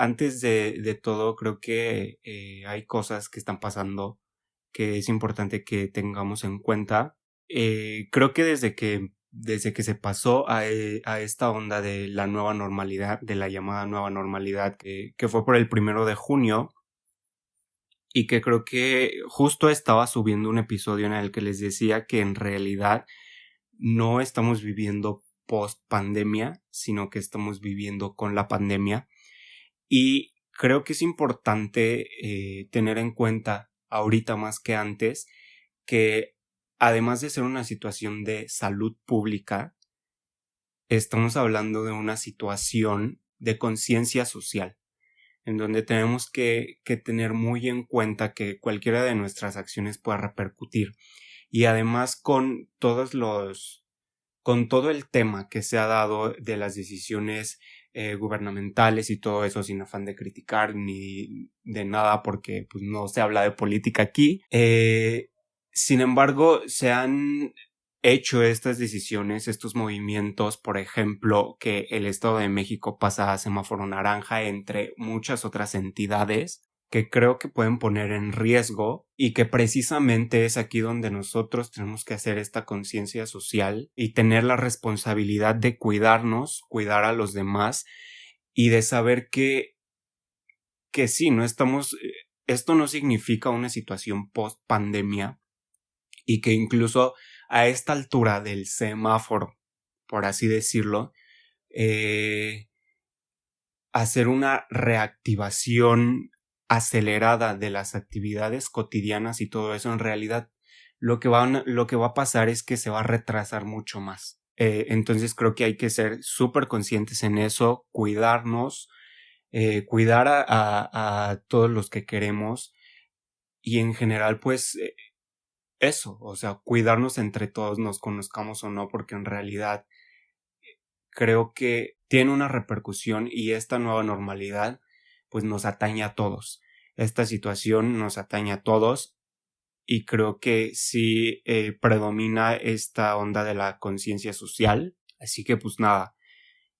antes de, todo, creo que eh, hay cosas que están pasando que es importante que tengamos en cuenta. Eh, creo que desde que desde que se pasó a, eh, a, esta onda de la nueva normalidad, de la llamada nueva normalidad, que, que fue por el primero de junio, y que creo que justo estaba subiendo un episodio en el que les decía que en realidad no estamos viviendo post pandemia, sino que estamos viviendo con la pandemia y creo que es importante eh, tener en cuenta ahorita más que antes que además de ser una situación de salud pública, estamos hablando de una situación de conciencia social, en donde tenemos que, que, tener muy en cuenta que cualquiera de nuestras acciones pueda repercutir. Y además con todos los, con todo el tema que se ha dado de las decisiones eh, gubernamentales y todo eso sin afán de criticar ni de nada porque pues, no se habla de política aquí. Eh, sin embargo, se han hecho estas decisiones, estos movimientos, por ejemplo, que el Estado de México pasa a semáforo naranja entre muchas otras entidades que creo que pueden poner en riesgo y que precisamente es aquí donde nosotros tenemos que hacer esta conciencia social y tener la responsabilidad de cuidarnos, cuidar a los demás y de saber que que sí, no estamos eh, esto no significa una situación post pandemia y que incluso a esta altura del semáforo, por así decirlo, eh, hacer una reactivación acelerada de las actividades cotidianas y todo eso, en realidad lo que va, lo que va a pasar es que se va a retrasar mucho más. Eh, entonces creo que hay que ser súper conscientes en eso, cuidarnos, eh, cuidar a, a, todos los que queremos y en general pues eh, eso, o sea, cuidarnos entre todos, nos conozcamos o no, porque en realidad creo que tiene una repercusión y esta nueva normalidad pues nos atañe a todos. Esta situación nos atañe a todos y creo que sí eh, predomina esta onda de la conciencia social. Así que pues nada,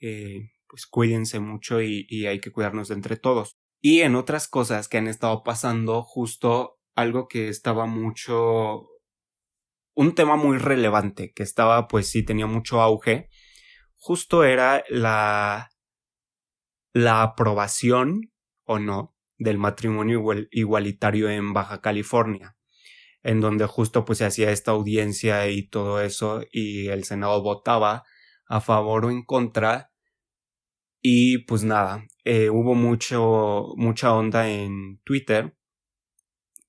eh, pues cuídense mucho y, y hay que cuidarnos de entre todos. Y en otras cosas que han estado pasando, justo algo que estaba mucho un tema muy relevante que estaba pues sí tenía mucho auge justo era la la aprobación o no del matrimonio igualitario en Baja California, en donde justo pues se hacía esta audiencia y todo eso y el Senado votaba a favor o en contra y pues nada, eh, hubo mucho, mucha onda en Twitter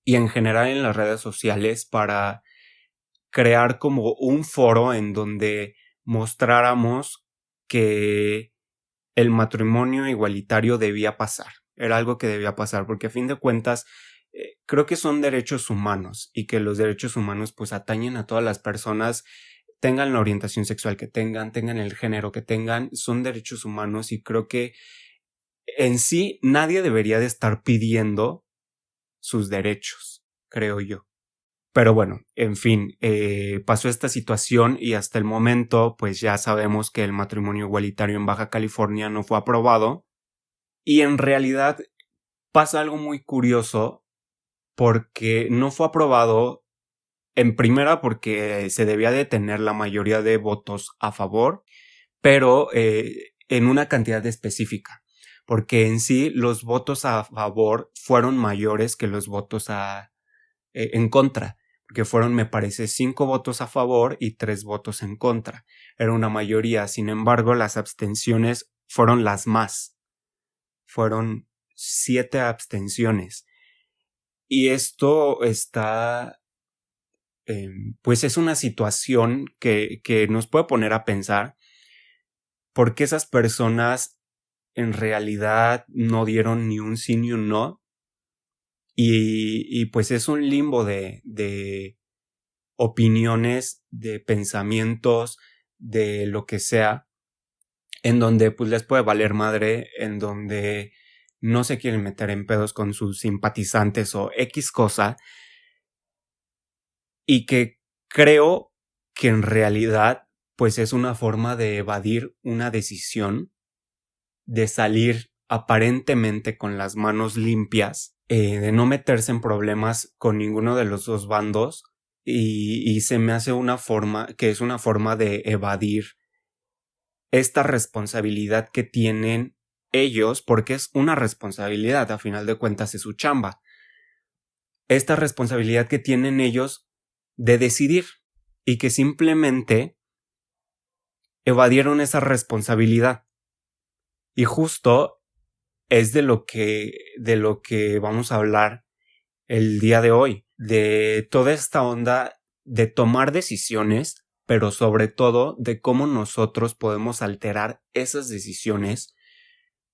y en general en las redes sociales para crear como un foro en donde mostráramos que el matrimonio igualitario debía pasar era algo que debía pasar, porque a fin de cuentas eh, creo que son derechos humanos y que los derechos humanos pues atañen a todas las personas, tengan la orientación sexual que tengan, tengan el género que tengan, son derechos humanos y creo que en sí nadie debería de estar pidiendo sus derechos, creo yo. Pero bueno, en fin, eh, pasó esta situación y hasta el momento pues ya sabemos que el matrimonio igualitario en Baja California no fue aprobado y en realidad pasa algo muy curioso porque no fue aprobado en primera porque se debía de tener la mayoría de votos a favor, pero eh, en una cantidad específica, porque en sí los votos a favor fueron mayores que los votos a, eh, en contra, porque fueron, me parece, cinco votos a favor y tres votos en contra. Era una mayoría, sin embargo, las abstenciones fueron las más fueron siete abstenciones. Y esto está, em, pues es una situación que, que nos puede poner a pensar por qué esas personas en realidad no dieron ni un sí ni un no Y, y pues es un limbo de, de opiniones, de pensamientos, de lo que sea, en donde pues les puede valer madre, en donde no se quieren meter en pedos con sus simpatizantes o X cosa, y que creo que en realidad pues es una forma de evadir una decisión, de salir aparentemente con las manos limpias, eh, de no meterse en problemas con ninguno de los dos bandos, y, y se me hace una forma que es una forma de evadir esta responsabilidad que tienen ellos, porque es una responsabilidad, a final de cuentas es su chamba. Esta responsabilidad que tienen ellos de decidir y que simplemente evadieron esa responsabilidad. Y justo es de lo que de lo que vamos a hablar el día de hoy, de toda esta onda de tomar decisiones, pero sobre todo de cómo nosotros podemos alterar esas decisiones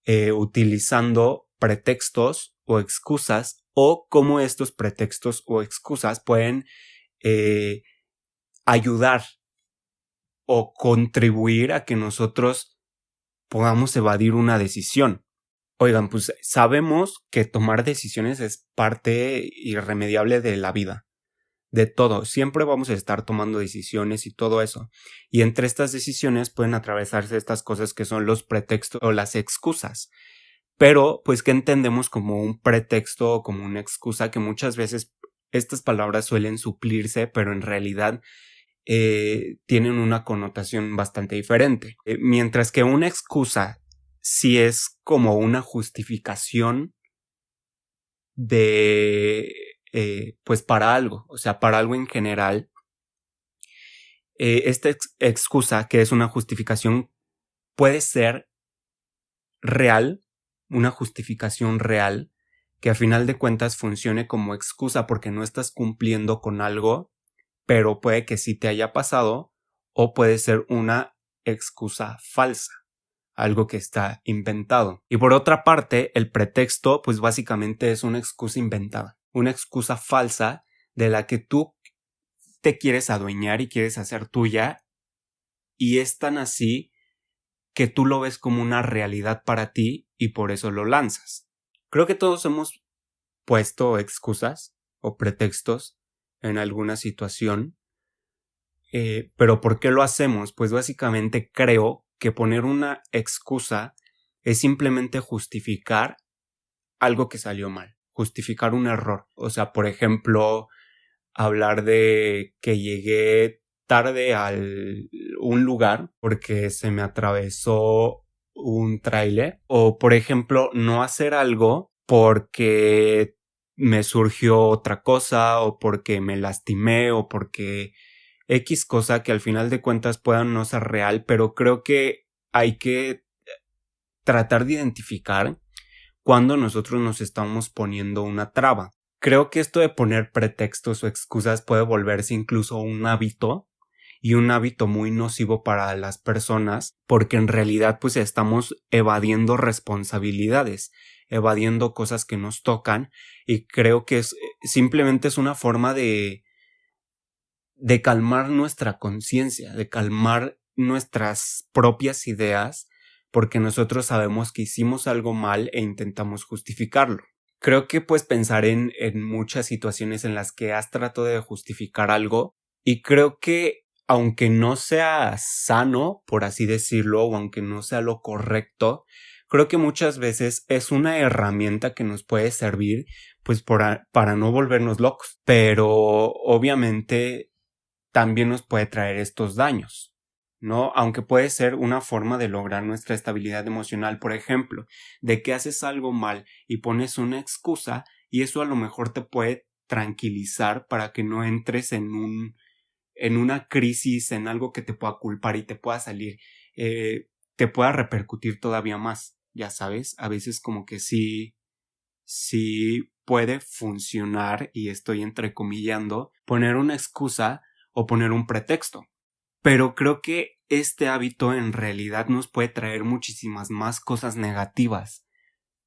eh, utilizando pretextos o excusas o cómo estos pretextos o excusas pueden eh, ayudar o contribuir a que nosotros podamos evadir una decisión. Oigan, pues sabemos que tomar decisiones es parte irremediable de la vida, de todo. Siempre vamos a estar tomando decisiones y todo eso. Y entre estas decisiones pueden atravesarse estas cosas que son los pretextos o las excusas. Pero, pues, ¿qué entendemos como un pretexto o como una excusa que muchas veces estas palabras suelen suplirse, pero en realidad eh, tienen una connotación bastante diferente. Eh, mientras que una excusa sí es como una justificación de, eh, pues para algo, o sea, para algo en general. esta excusa, que es una justificación, puede ser real, una justificación real, que a final de cuentas funcione como excusa porque no estás cumpliendo con algo, pero puede que sí te haya pasado o puede ser una excusa falsa, algo que está inventado. Y por otra parte, el pretexto pues básicamente es una excusa inventada, una excusa falsa de la que tú te quieres adueñar y quieres hacer tuya y es tan así que tú lo ves como una realidad para ti y por eso lo lanzas. Creo que todos hemos puesto excusas o pretextos en alguna situación. Eh, pero ¿por qué lo hacemos? Pues básicamente creo que poner una excusa es simplemente justificar algo que salió mal, justificar un error. O sea, por ejemplo, hablar de que llegué tarde a un lugar porque se me atravesó un tráiler o por ejemplo no hacer algo porque me surgió otra cosa o porque me lastimé o porque X cosa que al final de cuentas pueda no ser real, pero creo que hay que tratar de identificar cuando nosotros nos estamos poniendo una traba. Creo que esto de poner pretextos o excusas puede volverse incluso un hábito y un hábito muy nocivo para las personas porque en realidad pues estamos evadiendo responsabilidades, evadiendo cosas que nos tocan y creo que es simplemente es una forma de de calmar nuestra conciencia, de calmar nuestras propias ideas porque nosotros sabemos que hicimos algo mal e intentamos justificarlo. Creo que pues pensar en, en muchas situaciones en las que has tratado de justificar algo y creo que aunque no sea sano, por así decirlo, o aunque no sea lo correcto, creo que muchas veces es una herramienta que nos puede servir pues para no volvernos locos. Pero obviamente también nos puede traer estos daños, ¿no? Aunque puede ser una forma de lograr nuestra estabilidad emocional, por ejemplo, de que haces algo mal y pones una excusa y eso a lo mejor te puede tranquilizar para que no entres en un en una crisis, en algo que te pueda culpar y te pueda salir, eh, te pueda repercutir todavía más, ya sabes, a veces como que sí, sí puede funcionar, y estoy entrecomillando, poner una excusa o poner un pretexto. Pero creo que este hábito en realidad nos puede traer muchísimas más cosas negativas,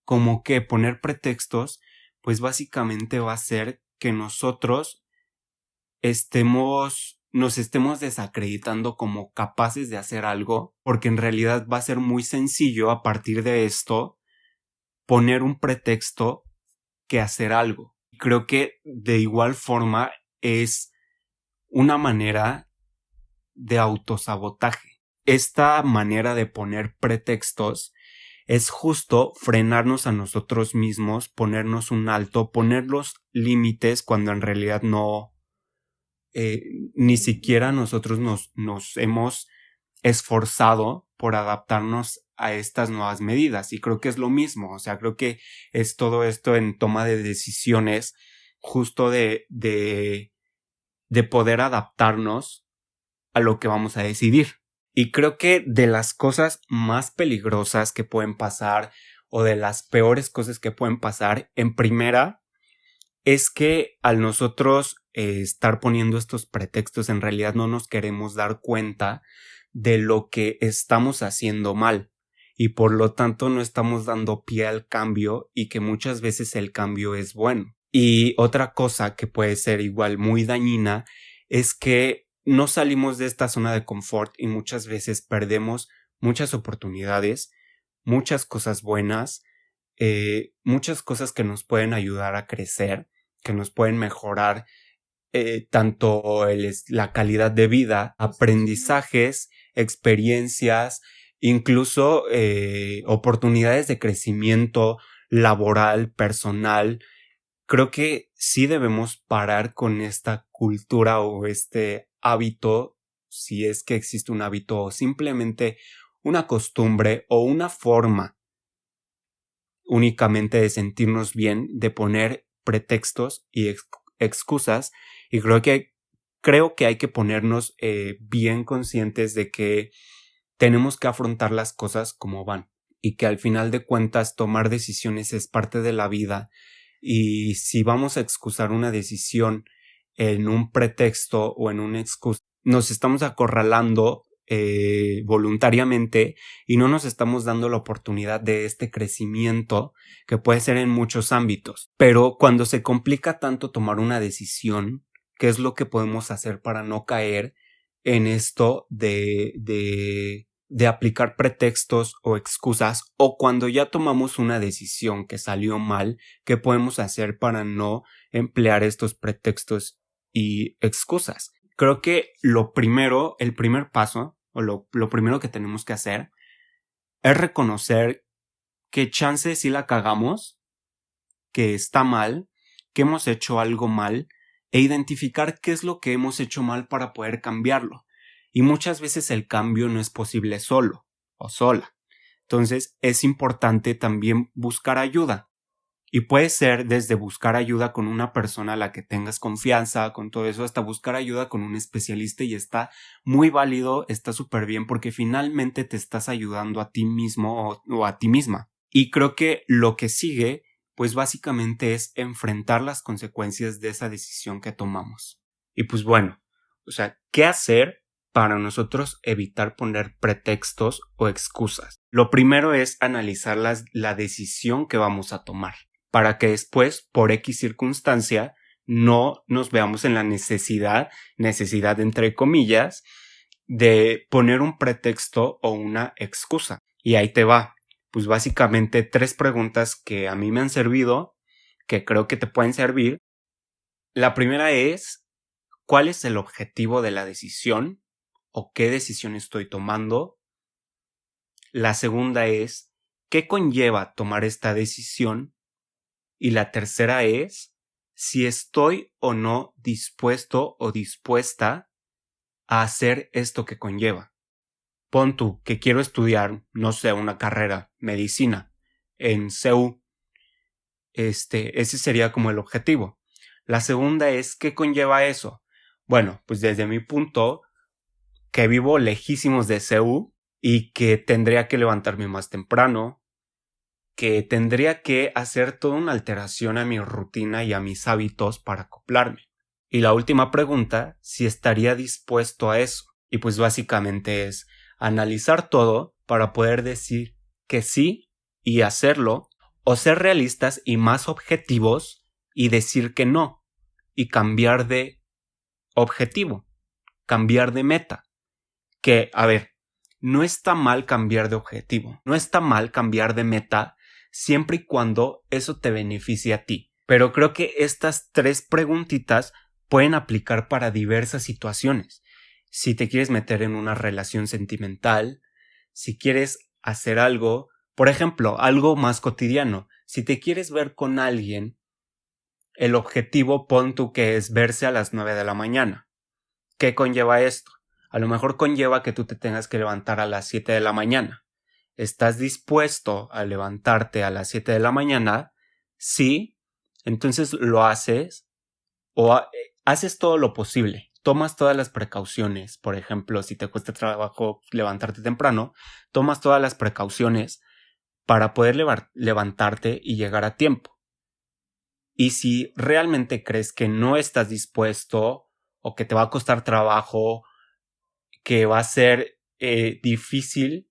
como que poner pretextos pues básicamente va a ser que nosotros estemos nos estemos desacreditando como capaces de hacer algo, porque en realidad va a ser muy sencillo a partir de esto poner un pretexto que hacer algo. Creo que de igual forma es una manera de autosabotaje. Esta manera de poner pretextos es justo frenarnos a nosotros mismos, ponernos un alto, poner los límites cuando en realidad no, eh, ni siquiera nosotros nos, nos hemos esforzado por adaptarnos a estas nuevas medidas. Y creo que es lo mismo, o sea, creo que es todo esto en toma de decisiones, justo de, de, de poder adaptarnos a lo que vamos a decidir. Y creo que de las cosas más peligrosas que pueden pasar o de las peores cosas que pueden pasar, en primera, es que al nosotros eh, estar poniendo estos pretextos en realidad no nos queremos dar cuenta de lo que estamos haciendo mal y por lo tanto no estamos dando pie al cambio y que muchas veces el cambio es bueno. Y otra cosa que puede ser igual muy dañina es que no salimos de esta zona de confort y muchas veces perdemos muchas oportunidades, muchas cosas buenas, eh, muchas cosas que nos pueden ayudar a crecer, que nos pueden mejorar eh, tanto la calidad de vida, aprendizajes, experiencias, incluso eh, oportunidades de crecimiento laboral, personal. Creo que sí debemos parar con esta cultura o este hábito, si es que existe un hábito o simplemente una costumbre o una forma únicamente de sentirnos bien, de poner pretextos y excusas y creo que creo que hay que ponernos eh, bien conscientes de que tenemos que afrontar las cosas como van y que al final de cuentas tomar decisiones es parte de la vida y si vamos a excusar una decisión en un pretexto o en una excusa, nos estamos acorralando eh, voluntariamente y no nos estamos dando la oportunidad de este crecimiento que puede ser en muchos ámbitos. Pero cuando se complica tanto tomar una decisión, ¿qué es lo que podemos hacer para no caer en esto de, de, de aplicar pretextos o excusas o cuando ya tomamos una decisión que salió mal, ¿qué podemos hacer para no emplear estos pretextos y excusas. Creo que lo primero, el primer paso, o lo, primero que tenemos que hacer, es reconocer que chance si la cagamos, que está mal, que hemos hecho algo mal, e identificar qué es lo que hemos hecho mal para poder cambiarlo. Y muchas veces el cambio no es posible solo o sola. Entonces es importante también buscar ayuda. Y puede ser desde buscar ayuda con una persona a la que tengas confianza, con todo eso, hasta buscar ayuda con un especialista y está muy válido, está súper bien porque finalmente te estás ayudando a ti mismo o, a ti misma. Y creo que lo que sigue, pues básicamente es enfrentar las consecuencias de esa decisión que tomamos. Y pues bueno, o sea, ¿qué hacer para nosotros evitar poner pretextos o excusas? Lo primero es analizar la decisión que vamos a tomar para que después, por X circunstancia, no nos veamos en la necesidad, necesidad entre comillas, de poner un pretexto o una excusa. Y ahí te va. Pues básicamente tres preguntas que a mí me han servido, que creo que te pueden servir. La primera es, ¿cuál es el objetivo de la decisión? ¿O qué decisión estoy tomando? La segunda es, ¿qué conlleva tomar esta decisión? Y la tercera es si estoy o no dispuesto o dispuesta a hacer esto que conlleva. Pon tú que quiero estudiar, no sé, una carrera, medicina, en CEU. Este, ese sería como el objetivo. La segunda es, ¿qué conlleva eso? Bueno, pues desde mi punto, que vivo lejísimos de CEU y que tendría que levantarme más temprano, que tendría que hacer toda una alteración a mi rutina y a mis hábitos para acoplarme. Y la última pregunta, si estaría dispuesto a eso. Y pues básicamente es analizar todo para poder decir que sí y hacerlo O ser realistas y más objetivos y decir que no. Y cambiar de objetivo. Cambiar de meta. Que, a ver, no está mal cambiar de objetivo. No está mal cambiar de meta siempre y cuando eso te beneficie a ti. Pero creo que estas tres preguntitas pueden aplicar para diversas situaciones. Si te quieres meter en una relación sentimental, si quieres hacer algo, por ejemplo, algo más cotidiano, si te quieres ver con alguien, el objetivo pon tú que es verse a las nueve de la mañana. ¿Qué conlleva esto? A lo mejor conlleva que tú te tengas que levantar a las siete de la mañana. ¿Estás dispuesto a levantarte a las siete de la mañana? Sí, entonces lo haces o eh, haces todo lo posible, tomas todas las precauciones, por ejemplo, si te cuesta trabajo levantarte temprano, tomas todas las precauciones para poder levantarte y llegar a tiempo. Y si realmente crees que no estás dispuesto o que te va a costar trabajo, que va a ser eh, difícil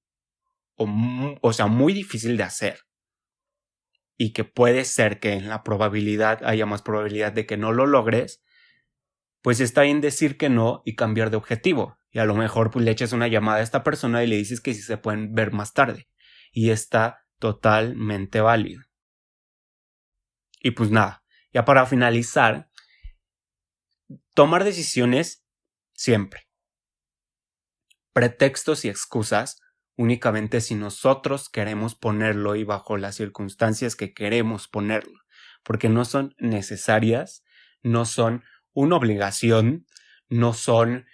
o, sea, muy difícil de hacer, y que puede ser que en la probabilidad haya más probabilidad de que no lo logres, pues está bien decir que no y cambiar de objetivo. Y a lo mejor pues le echas una llamada a esta persona y le dices que si se pueden ver más tarde. Y está totalmente válido. Y pues nada, ya para finalizar, tomar decisiones siempre. Pretextos y excusas únicamente si nosotros queremos ponerlo y bajo las circunstancias que queremos ponerlo, porque no son necesarias, no son una obligación, no son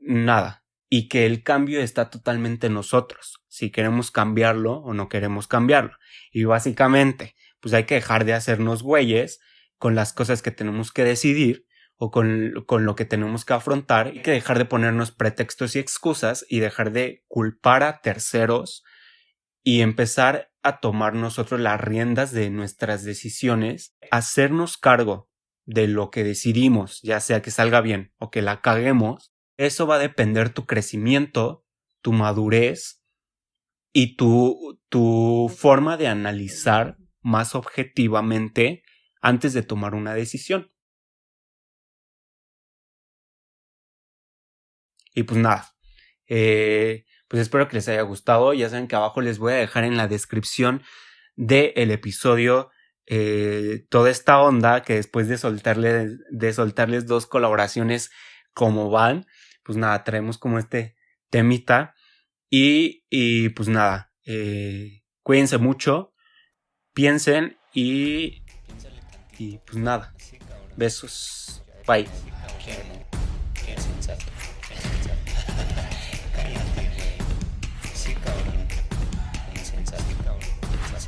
nada, y que el cambio está totalmente en nosotros, si queremos cambiarlo o no queremos cambiarlo. Y básicamente, pues hay que dejar de hacernos güeyes con las cosas que tenemos que decidir o con, con, lo que tenemos que afrontar, hay que dejar de ponernos pretextos y excusas y dejar de culpar a terceros y empezar a tomar nosotros las riendas de nuestras decisiones, hacernos cargo de lo que decidimos, ya sea que salga bien o que la caguemos, eso va a depender tu crecimiento, tu madurez y tu, tu forma de analizar más objetivamente antes de tomar una decisión. Y pues nada, eh, pues espero que les haya gustado. Ya saben que abajo les voy a dejar en la descripción del episodio eh, toda esta onda que después de soltarles, de soltarles dos colaboraciones como van, pues nada, traemos como este temita. Y, y pues nada, eh, cuídense mucho, piensen y, y pues nada, besos, bye.